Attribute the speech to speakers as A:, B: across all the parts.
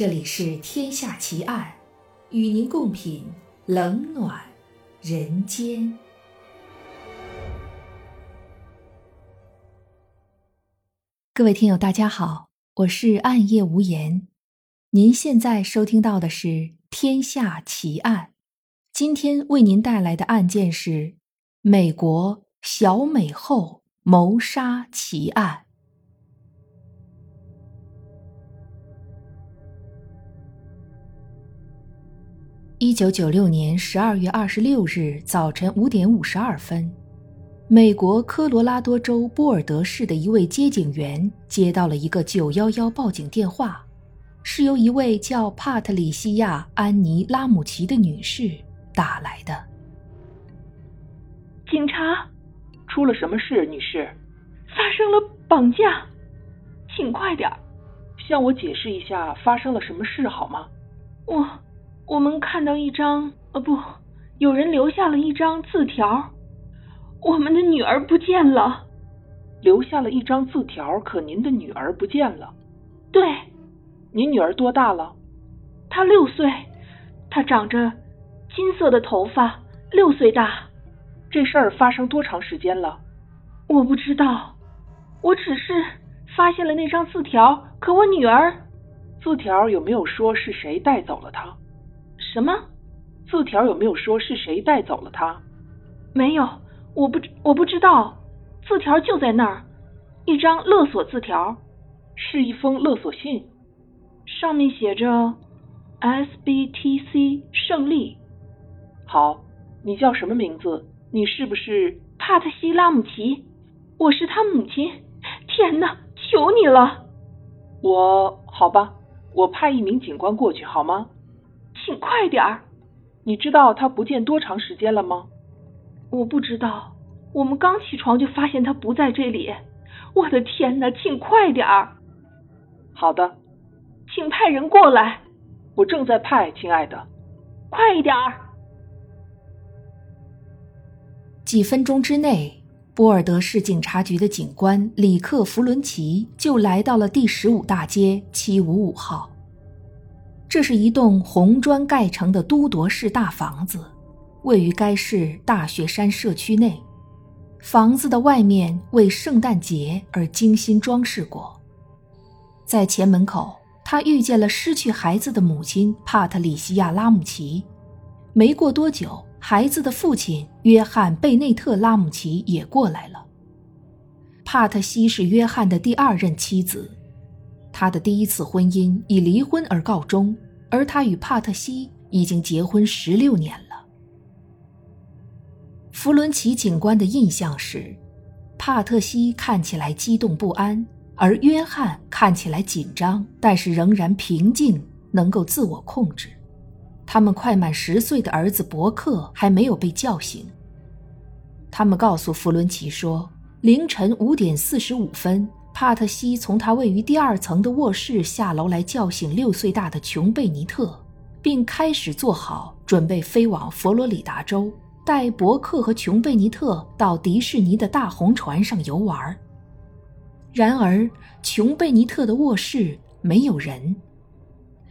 A: 这里是《天下奇案》，与您共品冷暖人间。各位听友，大家好，我是暗夜无言。您现在收听到的是《天下奇案》，今天为您带来的案件是美国小美后谋杀奇案。一九九六年十二月二十六日早晨五点五十二分，美国科罗拉多州波尔德市的一位接警员接到了一个九幺幺报警电话，是由一位叫帕特里西亚·安妮·拉姆奇的女士打来的。
B: 警察，
C: 出了什么事，女士？
B: 发生了绑架，请快点
C: 向我解释一下发生了什么事好吗？
B: 我。我们看到一张，呃，不，有人留下了一张字条。我们的女儿不见了。
C: 留下了一张字条，可您的女儿不见了。
B: 对。
C: 您女儿多大了？
B: 她六岁，她长着金色的头发，六岁大。
C: 这事儿发生多长时间了？
B: 我不知道，我只是发现了那张字条。可我女儿，
C: 字条有没有说是谁带走了她？
B: 什么？
C: 字条有没有说是谁带走了他？
B: 没有，我不我不知道。字条就在那儿，一张勒索字条，
C: 是一封勒索信，
B: 上面写着 “S B T C 胜利”。
C: 好，你叫什么名字？你是不是
B: 帕特西拉姆奇？我是他母亲。天哪，求你了！
C: 我好吧，我派一名警官过去好吗？
B: 请快点儿！
C: 你知道他不见多长时间了吗？
B: 我不知道，我们刚起床就发现他不在这里。我的天哪，请快点儿！
C: 好的，
B: 请派人过来。
C: 我正在派，亲爱的。
B: 快一点儿！
A: 几分钟之内，波尔德市警察局的警官里克·弗伦奇就来到了第十五大街七五五号。这是一栋红砖盖成的都铎式大房子，位于该市大雪山社区内。房子的外面为圣诞节而精心装饰过。在前门口，他遇见了失去孩子的母亲帕特里西亚·拉姆齐。没过多久，孩子的父亲约翰·贝内特·拉姆齐也过来了。帕特西是约翰的第二任妻子。他的第一次婚姻以离婚而告终，而他与帕特西已经结婚十六年了。弗伦奇警官的印象是，帕特西看起来激动不安，而约翰看起来紧张，但是仍然平静，能够自我控制。他们快满十岁的儿子伯克还没有被叫醒。他们告诉弗伦奇说，凌晨五点四十五分。帕特西从他位于第二层的卧室下楼来，叫醒六岁大的琼贝尼特，并开始做好准备飞往佛罗里达州，带伯克和琼贝尼特到迪士尼的大红船上游玩。然而，琼贝尼特的卧室没有人。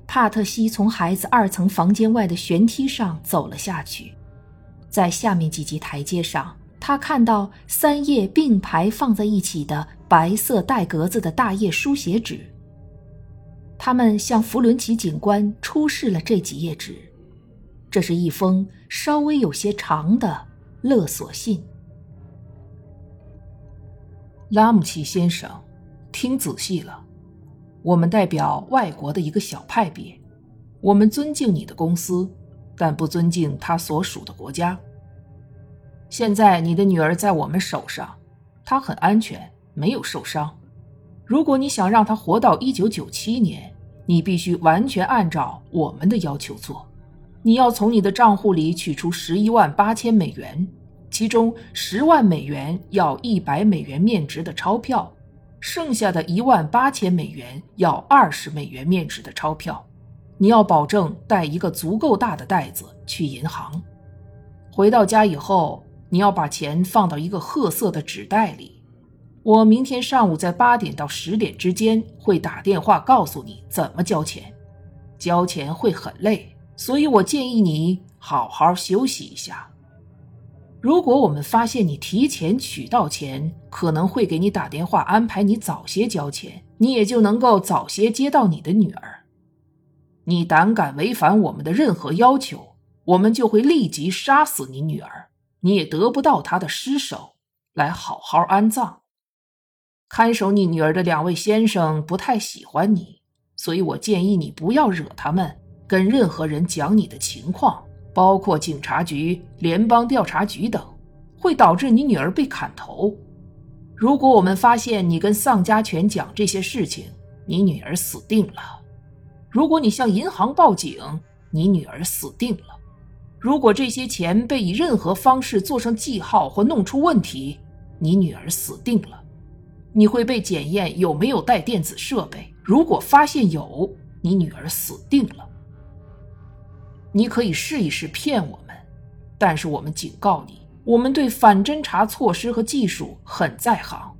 A: 帕特西从孩子二层房间外的悬梯上走了下去，在下面几级台阶上。他看到三页并排放在一起的白色带格子的大页书写纸。他们向弗伦奇警官出示了这几页纸，这是一封稍微有些长的勒索信。
D: 拉姆齐先生，听仔细了，我们代表外国的一个小派别，我们尊敬你的公司，但不尊敬他所属的国家。现在你的女儿在我们手上，她很安全，没有受伤。如果你想让他活到一九九七年，你必须完全按照我们的要求做。你要从你的账户里取出十一万八千美元，其中十万美元要一百美元面值的钞票，剩下的一万八千美元要二十美元面值的钞票。你要保证带一个足够大的袋子去银行。回到家以后。你要把钱放到一个褐色的纸袋里，我明天上午在八点到十点之间会打电话告诉你怎么交钱。交钱会很累，所以我建议你好好休息一下。如果我们发现你提前取到钱，可能会给你打电话安排你早些交钱，你也就能够早些接到你的女儿。你胆敢违反我们的任何要求，我们就会立即杀死你女儿，你也得不到她的尸首来好好安葬。看守你女儿的两位先生不太喜欢你，所以我建议你不要惹他们，跟任何人讲你的情况，包括警察局、联邦调查局等，会导致你女儿被砍头。如果我们发现你跟丧家犬讲这些事情，你女儿死定了。如果你向银行报警，你女儿死定了。如果这些钱被以任何方式做成记号或弄出问题，你女儿死定了。你会被检验有没有带电子设备。如果发现有，你女儿死定了。你可以试一试骗我们，但是我们警告你，我们对反侦查措施和技术很在行。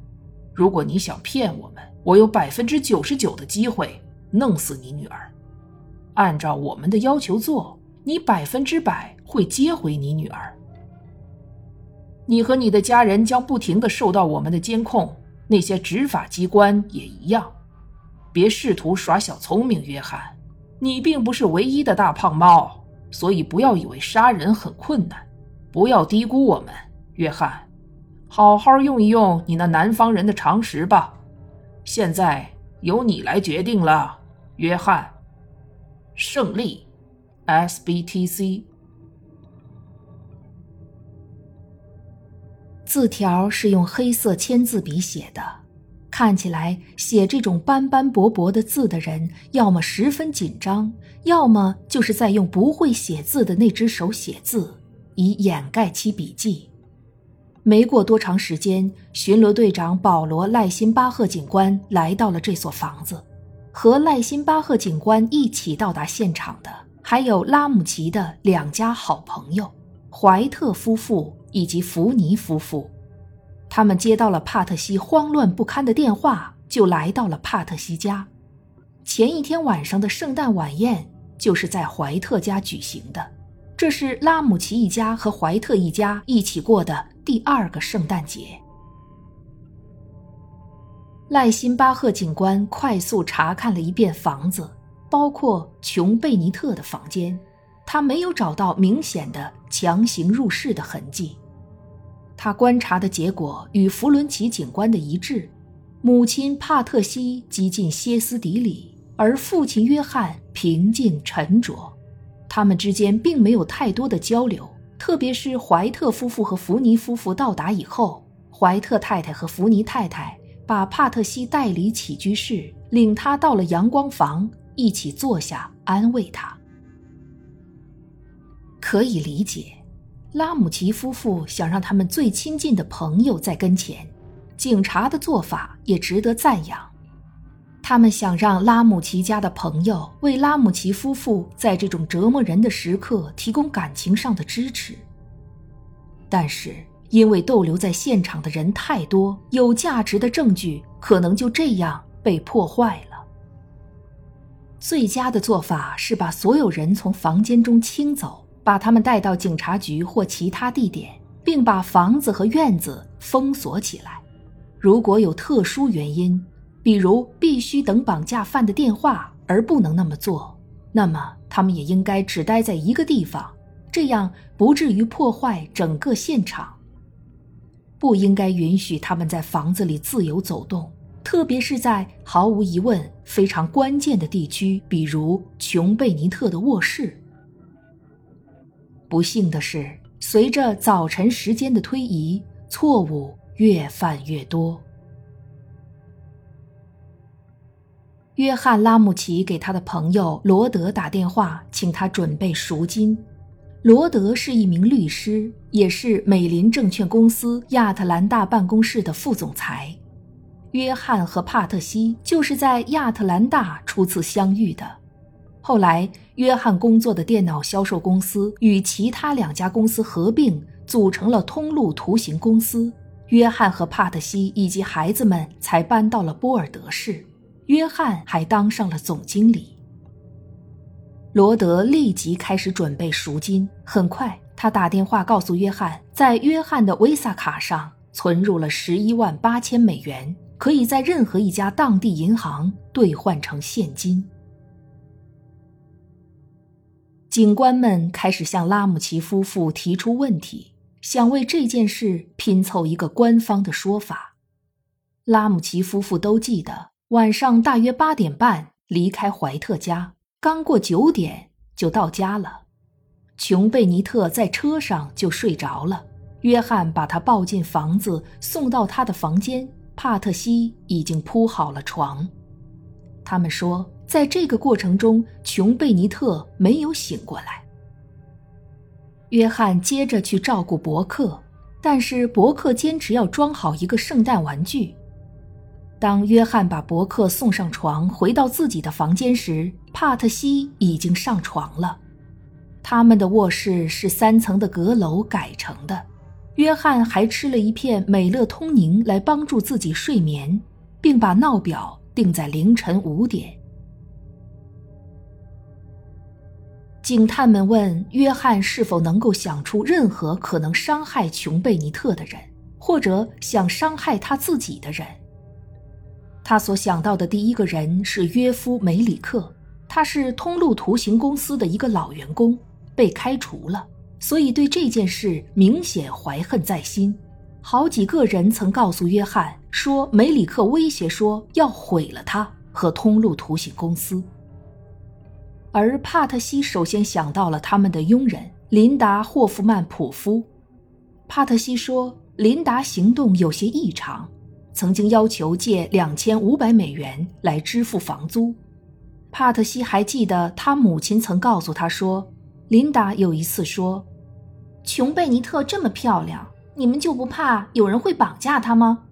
D: 如果你想骗我们，我有百分之九十九的机会弄死你女儿。按照我们的要求做，你百分之百会接回你女儿。你和你的家人将不停的受到我们的监控。那些执法机关也一样，别试图耍小聪明，约翰，你并不是唯一的大胖猫，所以不要以为杀人很困难，不要低估我们，约翰，好好用一用你那南方人的常识吧。现在由你来决定了，约翰。胜利，SBTC。
A: 字条是用黑色签字笔写的，看起来写这种斑斑驳驳的字的人，要么十分紧张，要么就是在用不会写字的那只手写字，以掩盖其笔迹。没过多长时间，巡逻队长保罗·赖辛巴赫警官来到了这所房子，和赖辛巴赫警官一起到达现场的，还有拉姆齐的两家好朋友——怀特夫妇。以及福尼夫妇，他们接到了帕特西慌乱不堪的电话，就来到了帕特西家。前一天晚上的圣诞晚宴就是在怀特家举行的，这是拉姆齐一家和怀特一家一起过的第二个圣诞节。赖辛巴赫警官快速查看了一遍房子，包括琼贝尼特的房间。他没有找到明显的强行入室的痕迹，他观察的结果与弗伦奇警官的一致。母亲帕特西几近歇斯底里，而父亲约翰平静沉着。他们之间并没有太多的交流，特别是怀特夫妇和福尼夫妇到达以后，怀特太太和福尼太太把帕特西带离起居室，领他到了阳光房，一起坐下安慰他。可以理解，拉姆齐夫妇想让他们最亲近的朋友在跟前。警察的做法也值得赞扬，他们想让拉姆齐家的朋友为拉姆齐夫妇在这种折磨人的时刻提供感情上的支持。但是，因为逗留在现场的人太多，有价值的证据可能就这样被破坏了。最佳的做法是把所有人从房间中清走。把他们带到警察局或其他地点，并把房子和院子封锁起来。如果有特殊原因，比如必须等绑架犯的电话而不能那么做，那么他们也应该只待在一个地方，这样不至于破坏整个现场。不应该允许他们在房子里自由走动，特别是在毫无疑问非常关键的地区，比如琼贝尼特的卧室。不幸的是，随着早晨时间的推移，错误越犯越多。约翰·拉姆齐给他的朋友罗德打电话，请他准备赎金。罗德是一名律师，也是美林证券公司亚特兰大办公室的副总裁。约翰和帕特西就是在亚特兰大初次相遇的。后来，约翰工作的电脑销售公司与其他两家公司合并，组成了通路图形公司。约翰和帕特西以及孩子们才搬到了波尔德市。约翰还当上了总经理。罗德立即开始准备赎金。很快，他打电话告诉约翰，在约翰的 Visa 卡上存入了十一万八千美元，可以在任何一家当地银行兑换成现金。警官们开始向拉姆齐夫妇提出问题，想为这件事拼凑一个官方的说法。拉姆齐夫妇都记得，晚上大约八点半离开怀特家，刚过九点就到家了。琼贝尼特在车上就睡着了，约翰把他抱进房子，送到他的房间。帕特西已经铺好了床。他们说。在这个过程中，琼贝尼特没有醒过来。约翰接着去照顾伯克，但是伯克坚持要装好一个圣诞玩具。当约翰把伯克送上床，回到自己的房间时，帕特西已经上床了。他们的卧室是三层的阁楼改成的。约翰还吃了一片美乐通宁来帮助自己睡眠，并把闹表定在凌晨五点。警探们问约翰是否能够想出任何可能伤害琼贝尼特的人，或者想伤害他自己的人。他所想到的第一个人是约夫梅里克，他是通路图形公司的一个老员工，被开除了，所以对这件事明显怀恨在心。好几个人曾告诉约翰说，梅里克威胁说要毁了他和通路图形公司。而帕特西首先想到了他们的佣人琳达·霍夫曼普夫。帕特西说，琳达行动有些异常，曾经要求借两千五百美元来支付房租。帕特西还记得他母亲曾告诉他说，琳达有一次说：“琼贝尼特这么漂亮，你们就不怕有人会绑架她吗？”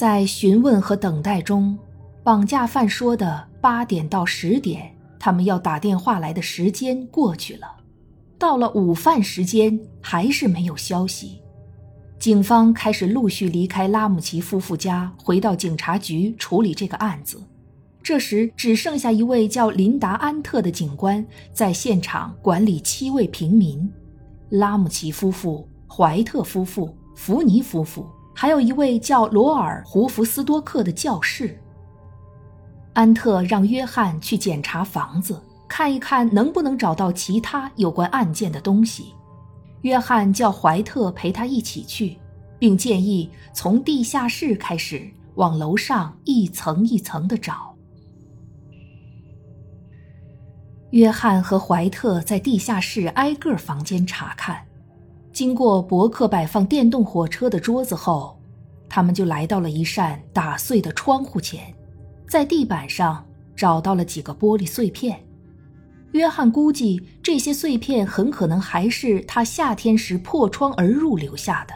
A: 在询问和等待中，绑架犯说的八点到十点，他们要打电话来的时间过去了。到了午饭时间，还是没有消息。警方开始陆续离开拉姆齐夫妇家，回到警察局处理这个案子。这时，只剩下一位叫琳达·安特的警官在现场管理七位平民：拉姆齐夫妇、怀特夫妇、福尼夫妇。还有一位叫罗尔·胡弗斯多克的教士。安特让约翰去检查房子，看一看能不能找到其他有关案件的东西。约翰叫怀特陪他一起去，并建议从地下室开始往楼上一层一层的找。约翰和怀特在地下室挨个房间查看。经过伯克摆放电动火车的桌子后，他们就来到了一扇打碎的窗户前，在地板上找到了几个玻璃碎片。约翰估计这些碎片很可能还是他夏天时破窗而入留下的。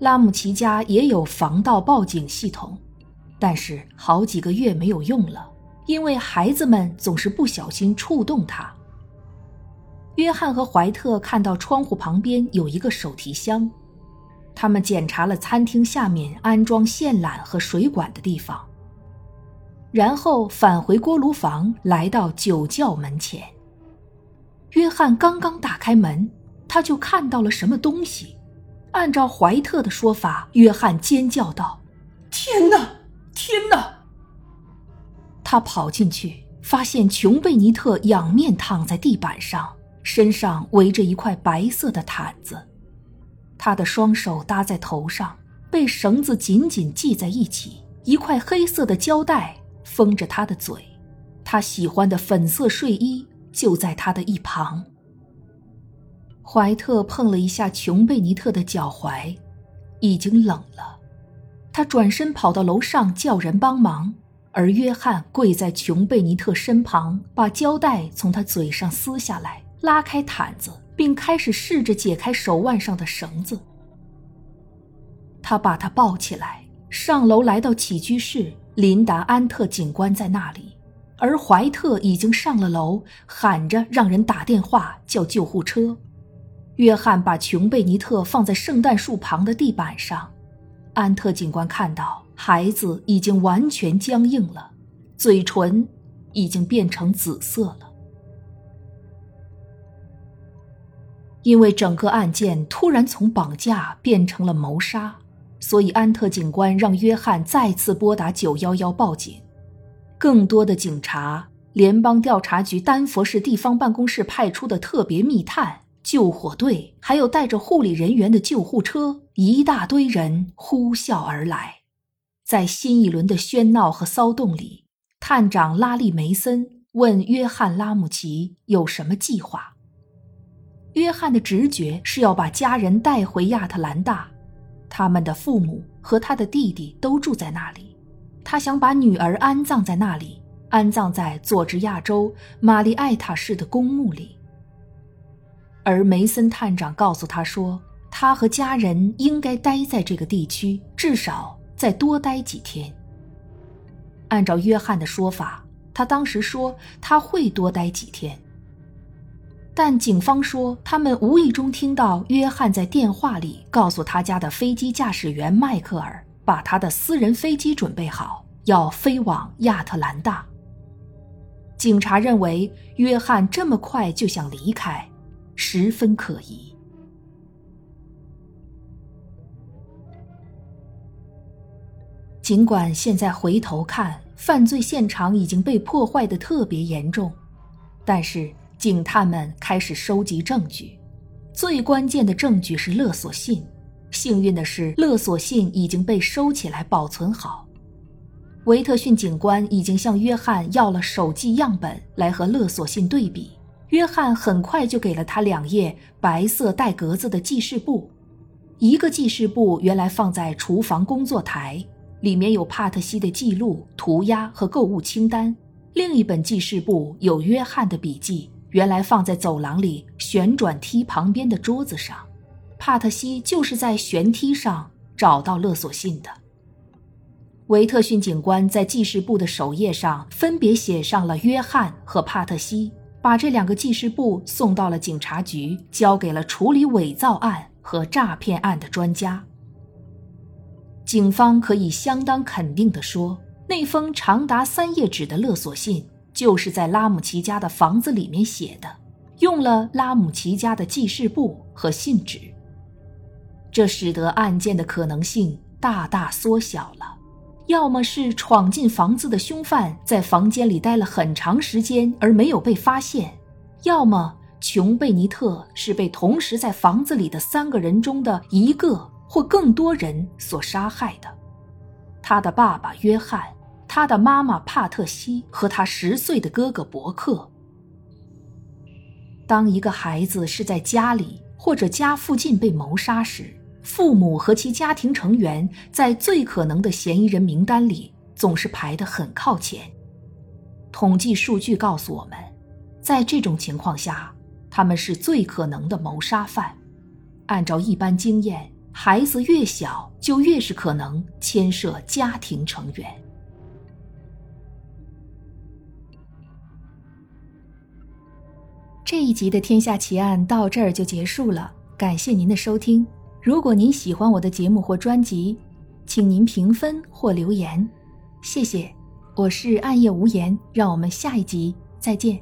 A: 拉姆齐家也有防盗报警系统，但是好几个月没有用了，因为孩子们总是不小心触动它。约翰和怀特看到窗户旁边有一个手提箱，他们检查了餐厅下面安装线缆和水管的地方，然后返回锅炉房，来到酒窖门前。约翰刚刚打开门，他就看到了什么东西。按照怀特的说法，约翰尖叫道：“
D: 天哪，天哪！”
A: 他跑进去，发现琼贝尼特仰面躺在地板上。身上围着一块白色的毯子，他的双手搭在头上，被绳子紧紧系在一起。一块黑色的胶带封着他的嘴，他喜欢的粉色睡衣就在他的一旁。怀特碰了一下琼贝尼特的脚踝，已经冷了。他转身跑到楼上叫人帮忙，而约翰跪在琼贝尼特身旁，把胶带从他嘴上撕下来。拉开毯子，并开始试着解开手腕上的绳子。他把他抱起来，上楼来到起居室。琳达·安特警官在那里，而怀特已经上了楼，喊着让人打电话叫救护车。约翰把琼贝尼特放在圣诞树旁的地板上。安特警官看到孩子已经完全僵硬了，嘴唇已经变成紫色了。因为整个案件突然从绑架变成了谋杀，所以安特警官让约翰再次拨打九幺幺报警。更多的警察、联邦调查局丹佛市地方办公室派出的特别密探、救火队，还有带着护理人员的救护车，一大堆人呼啸而来。在新一轮的喧闹和骚动里，探长拉利梅森问约翰拉姆齐有什么计划。约翰的直觉是要把家人带回亚特兰大，他们的父母和他的弟弟都住在那里。他想把女儿安葬在那里，安葬在佐治亚州玛丽艾塔市的公墓里。而梅森探长告诉他说，他和家人应该待在这个地区，至少再多待几天。按照约翰的说法，他当时说他会多待几天。但警方说，他们无意中听到约翰在电话里告诉他家的飞机驾驶员迈克尔。把他的私人飞机准备好，要飞往亚特兰大。警察认为约翰这么快就想离开，十分可疑。尽管现在回头看，犯罪现场已经被破坏的特别严重，但是警探们开始收集证据。最关键的证据是勒索信。幸运的是，勒索信已经被收起来保存好。维特逊警官已经向约翰要了手记样本来和勒索信对比。约翰很快就给了他两页白色带格子的记事簿，一个记事簿原来放在厨房工作台，里面有帕特西的记录、涂鸦和购物清单；另一本记事簿有约翰的笔记，原来放在走廊里旋转梯旁边的桌子上。帕特西就是在旋梯上找到勒索信的。维特逊警官在记事簿的首页上分别写上了约翰和帕特西，把这两个记事簿送到了警察局，交给了处理伪造案和诈骗案的专家。警方可以相当肯定地说，那封长达三页纸的勒索信就是在拉姆齐家的房子里面写的，用了拉姆齐家的记事簿和信纸。这使得案件的可能性大大缩小了，要么是闯进房子的凶犯在房间里待了很长时间而没有被发现，要么琼贝尼特是被同时在房子里的三个人中的一个或更多人所杀害的。他的爸爸约翰，他的妈妈帕特西和他十岁的哥哥伯克。当一个孩子是在家里或者家附近被谋杀时，父母和其家庭成员在最可能的嫌疑人名单里总是排得很靠前。统计数据告诉我们，在这种情况下，他们是最可能的谋杀犯。按照一般经验，孩子越小就越是可能牵涉家庭成员。这一集的《天下奇案》到这儿就结束了，感谢您的收听。如果您喜欢我的节目或专辑，请您评分或留言，谢谢。我是暗夜无言，让我们下一集再见。